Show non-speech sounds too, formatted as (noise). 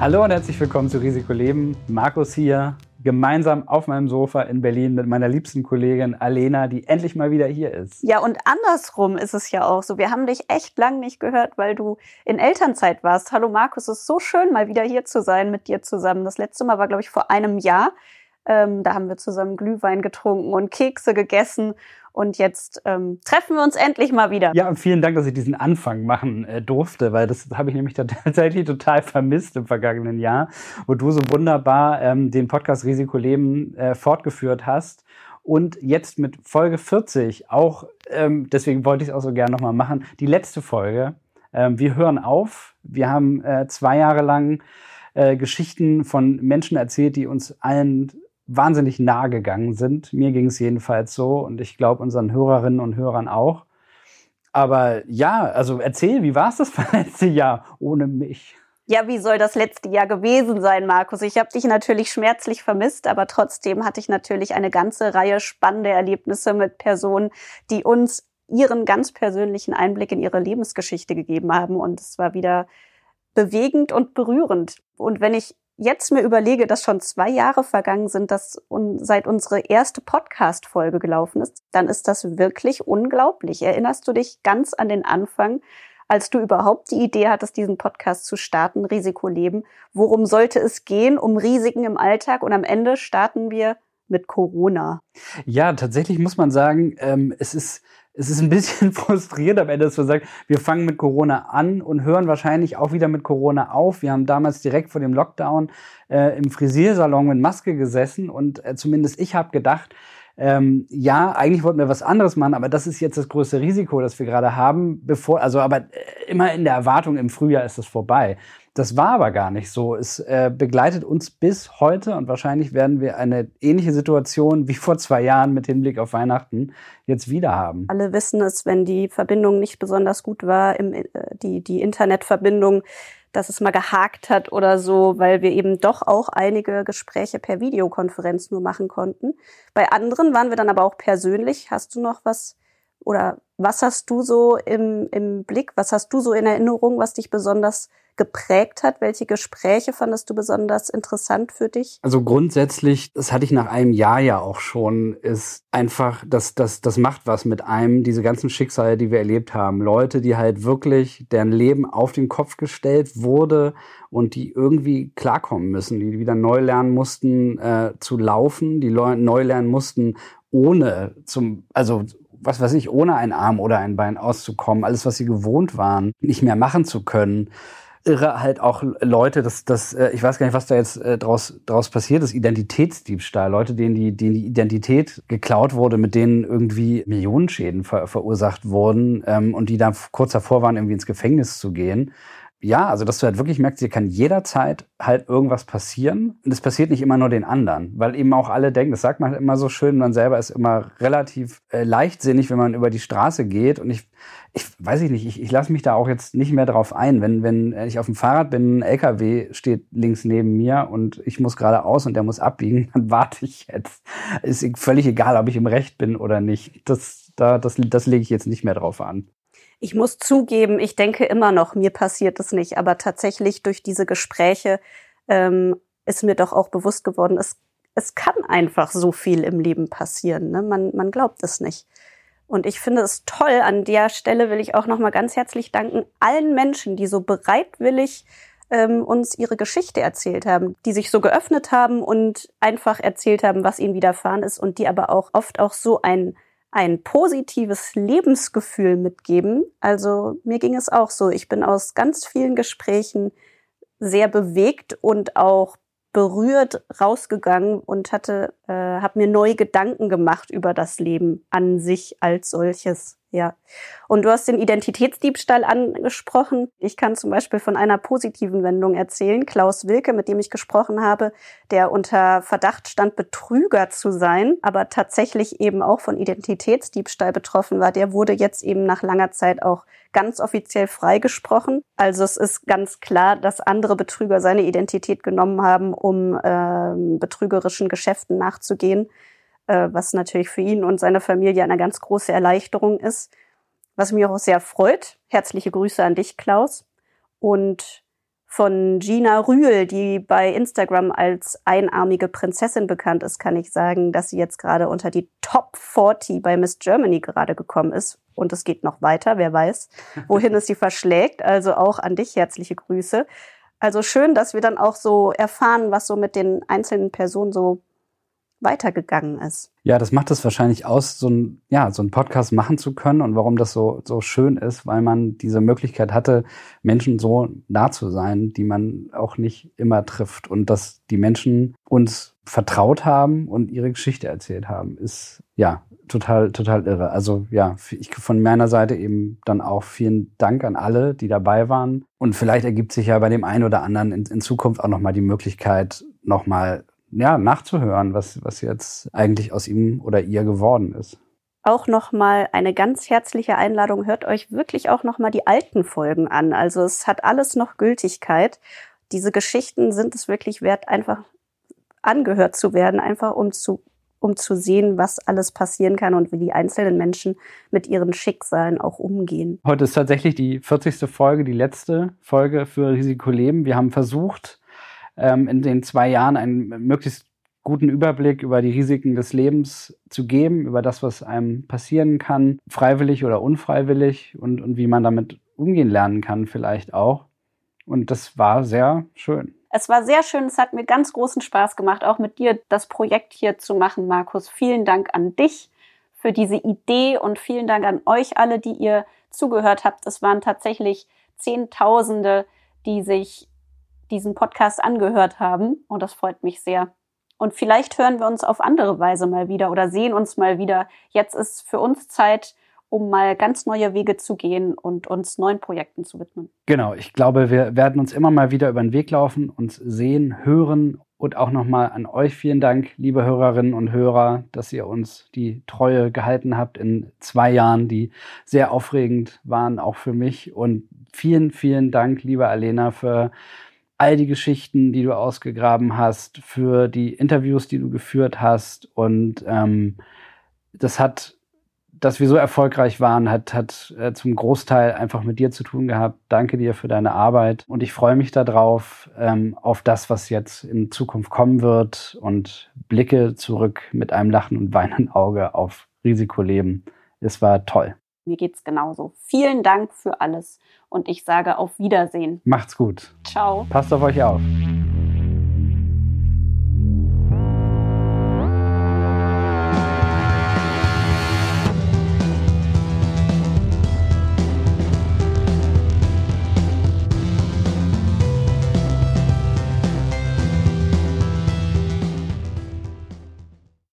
Hallo und herzlich willkommen zu Risiko Leben. Markus hier, gemeinsam auf meinem Sofa in Berlin mit meiner liebsten Kollegin Alena, die endlich mal wieder hier ist. Ja, und andersrum ist es ja auch so. Wir haben dich echt lang nicht gehört, weil du in Elternzeit warst. Hallo Markus, es ist so schön, mal wieder hier zu sein mit dir zusammen. Das letzte Mal war, glaube ich, vor einem Jahr. Ähm, da haben wir zusammen Glühwein getrunken und Kekse gegessen. Und jetzt ähm, treffen wir uns endlich mal wieder. Ja, und vielen Dank, dass ich diesen Anfang machen äh, durfte, weil das habe ich nämlich (laughs) tatsächlich total vermisst im vergangenen Jahr, wo du so wunderbar ähm, den Podcast Risiko Leben äh, fortgeführt hast. Und jetzt mit Folge 40 auch, ähm, deswegen wollte ich es auch so gerne nochmal machen, die letzte Folge. Ähm, wir hören auf. Wir haben äh, zwei Jahre lang äh, Geschichten von Menschen erzählt, die uns allen wahnsinnig nah gegangen sind. Mir ging es jedenfalls so und ich glaube unseren Hörerinnen und Hörern auch. Aber ja, also erzähl, wie war es das (laughs) letzte Jahr ohne mich? Ja, wie soll das letzte Jahr gewesen sein, Markus? Ich habe dich natürlich schmerzlich vermisst, aber trotzdem hatte ich natürlich eine ganze Reihe spannender Erlebnisse mit Personen, die uns ihren ganz persönlichen Einblick in ihre Lebensgeschichte gegeben haben. Und es war wieder bewegend und berührend. Und wenn ich jetzt mir überlege, dass schon zwei Jahre vergangen sind, dass seit unsere erste Podcast-Folge gelaufen ist, dann ist das wirklich unglaublich. Erinnerst du dich ganz an den Anfang, als du überhaupt die Idee hattest, diesen Podcast zu starten, Risikoleben? Worum sollte es gehen? Um Risiken im Alltag und am Ende starten wir mit Corona. Ja, tatsächlich muss man sagen, ähm, es ist es ist ein bisschen (laughs) frustrierend am Ende zu sagen, wir fangen mit Corona an und hören wahrscheinlich auch wieder mit Corona auf. Wir haben damals direkt vor dem Lockdown äh, im Frisiersalon mit Maske gesessen und äh, zumindest ich habe gedacht, ähm, ja, eigentlich wollten wir was anderes machen, aber das ist jetzt das größte Risiko, das wir gerade haben, bevor, also aber äh, immer in der Erwartung, im Frühjahr ist es vorbei. Das war aber gar nicht so. Es äh, begleitet uns bis heute und wahrscheinlich werden wir eine ähnliche Situation wie vor zwei Jahren mit Hinblick auf Weihnachten jetzt wieder haben. Alle wissen es, wenn die Verbindung nicht besonders gut war, im, äh, die, die Internetverbindung, dass es mal gehakt hat oder so, weil wir eben doch auch einige Gespräche per Videokonferenz nur machen konnten. Bei anderen waren wir dann aber auch persönlich. Hast du noch was oder was hast du so im, im Blick? Was hast du so in Erinnerung, was dich besonders geprägt hat? Welche Gespräche fandest du besonders interessant für dich? Also grundsätzlich, das hatte ich nach einem Jahr ja auch schon, ist einfach, das, das, das macht was mit einem, diese ganzen Schicksale, die wir erlebt haben. Leute, die halt wirklich, deren Leben auf den Kopf gestellt wurde und die irgendwie klarkommen müssen, die wieder neu lernen mussten äh, zu laufen, die neu lernen mussten, ohne zum, also was weiß ich, ohne einen Arm oder ein Bein auszukommen, alles, was sie gewohnt waren, nicht mehr machen zu können irre halt auch Leute, dass das, äh, ich weiß gar nicht, was da jetzt äh, draus, draus passiert ist, Identitätsdiebstahl. Leute, denen die, denen die Identität geklaut wurde, mit denen irgendwie Millionenschäden ver verursacht wurden ähm, und die da kurz davor waren, irgendwie ins Gefängnis zu gehen ja, also dass du halt wirklich merkst, hier kann jederzeit halt irgendwas passieren. Und es passiert nicht immer nur den anderen, weil eben auch alle denken, das sagt man halt immer so schön, man selber ist immer relativ äh, leichtsinnig, wenn man über die Straße geht. Und ich, ich weiß ich nicht, ich, ich lasse mich da auch jetzt nicht mehr drauf ein. Wenn, wenn ich auf dem Fahrrad bin, ein LKW steht links neben mir und ich muss geradeaus und der muss abbiegen, (laughs) dann warte ich jetzt. Ist völlig egal, ob ich im Recht bin oder nicht. Das, da, das, das lege ich jetzt nicht mehr drauf an. Ich muss zugeben, ich denke immer noch, mir passiert es nicht, aber tatsächlich durch diese Gespräche ähm, ist mir doch auch bewusst geworden, es, es kann einfach so viel im Leben passieren. Ne? Man, man glaubt es nicht. Und ich finde es toll. An der Stelle will ich auch nochmal ganz herzlich danken allen Menschen, die so bereitwillig ähm, uns ihre Geschichte erzählt haben, die sich so geöffnet haben und einfach erzählt haben, was ihnen widerfahren ist und die aber auch oft auch so ein ein positives Lebensgefühl mitgeben. Also mir ging es auch so. Ich bin aus ganz vielen Gesprächen sehr bewegt und auch berührt rausgegangen und hatte, äh, habe mir neue Gedanken gemacht über das Leben an sich als solches. Ja. Und du hast den Identitätsdiebstahl angesprochen. Ich kann zum Beispiel von einer positiven Wendung erzählen. Klaus Wilke, mit dem ich gesprochen habe, der unter Verdacht stand, Betrüger zu sein, aber tatsächlich eben auch von Identitätsdiebstahl betroffen war, der wurde jetzt eben nach langer Zeit auch ganz offiziell freigesprochen. Also es ist ganz klar, dass andere Betrüger seine Identität genommen haben, um äh, betrügerischen Geschäften nachzugehen äh, was natürlich für ihn und seine Familie eine ganz große Erleichterung ist. Was mich auch sehr freut. Herzliche Grüße an dich, Klaus. Und Von Gina Rühl, die bei Instagram als einarmige Prinzessin bekannt ist, kann ich sagen, dass sie jetzt gerade unter die Top 40 bei Miss Germany gerade gekommen ist. Und es geht noch weiter, wer weiß, wohin es sie verschlägt. Also auch an dich herzliche Grüße. Also schön, dass wir dann auch so erfahren, was so mit den einzelnen Personen so weitergegangen ist. Ja, das macht es wahrscheinlich aus, so ein, ja, so ein Podcast machen zu können und warum das so, so schön ist, weil man diese Möglichkeit hatte, Menschen so nah zu sein, die man auch nicht immer trifft. Und dass die Menschen uns vertraut haben und ihre Geschichte erzählt haben, ist, ja, total, total irre. Also ja, ich von meiner Seite eben dann auch vielen Dank an alle, die dabei waren. Und vielleicht ergibt sich ja bei dem einen oder anderen in, in Zukunft auch nochmal die Möglichkeit, nochmal ja, nachzuhören, was, was jetzt eigentlich aus ihm oder ihr geworden ist. Auch nochmal eine ganz herzliche Einladung. Hört euch wirklich auch nochmal die alten Folgen an. Also es hat alles noch Gültigkeit. Diese Geschichten sind es wirklich wert, einfach angehört zu werden, einfach um zu, um zu sehen, was alles passieren kann und wie die einzelnen Menschen mit ihren Schicksalen auch umgehen. Heute ist tatsächlich die 40. Folge, die letzte Folge für Risikoleben. Wir haben versucht, ähm, in den zwei Jahren einen möglichst guten Überblick über die Risiken des Lebens zu geben, über das, was einem passieren kann, freiwillig oder unfreiwillig und, und wie man damit umgehen lernen kann vielleicht auch. Und das war sehr schön. Es war sehr schön, es hat mir ganz großen Spaß gemacht, auch mit dir das Projekt hier zu machen, Markus. Vielen Dank an dich für diese Idee und vielen Dank an euch alle, die ihr zugehört habt. Es waren tatsächlich Zehntausende, die sich diesen Podcast angehört haben. Und das freut mich sehr. Und vielleicht hören wir uns auf andere Weise mal wieder oder sehen uns mal wieder. Jetzt ist für uns Zeit, um mal ganz neue Wege zu gehen und uns neuen Projekten zu widmen. Genau, ich glaube, wir werden uns immer mal wieder über den Weg laufen, uns sehen, hören und auch nochmal an euch vielen Dank, liebe Hörerinnen und Hörer, dass ihr uns die Treue gehalten habt in zwei Jahren, die sehr aufregend waren, auch für mich. Und vielen, vielen Dank, liebe Alena, für all die Geschichten, die du ausgegraben hast, für die Interviews, die du geführt hast. Und ähm, das hat, dass wir so erfolgreich waren, hat, hat äh, zum Großteil einfach mit dir zu tun gehabt. Danke dir für deine Arbeit. Und ich freue mich darauf, ähm, auf das, was jetzt in Zukunft kommen wird und blicke zurück mit einem Lachen und weinenden Auge auf Risikoleben. Es war toll. Mir geht's genauso. Vielen Dank für alles und ich sage auf Wiedersehen. Macht's gut. Ciao. Passt auf euch auf.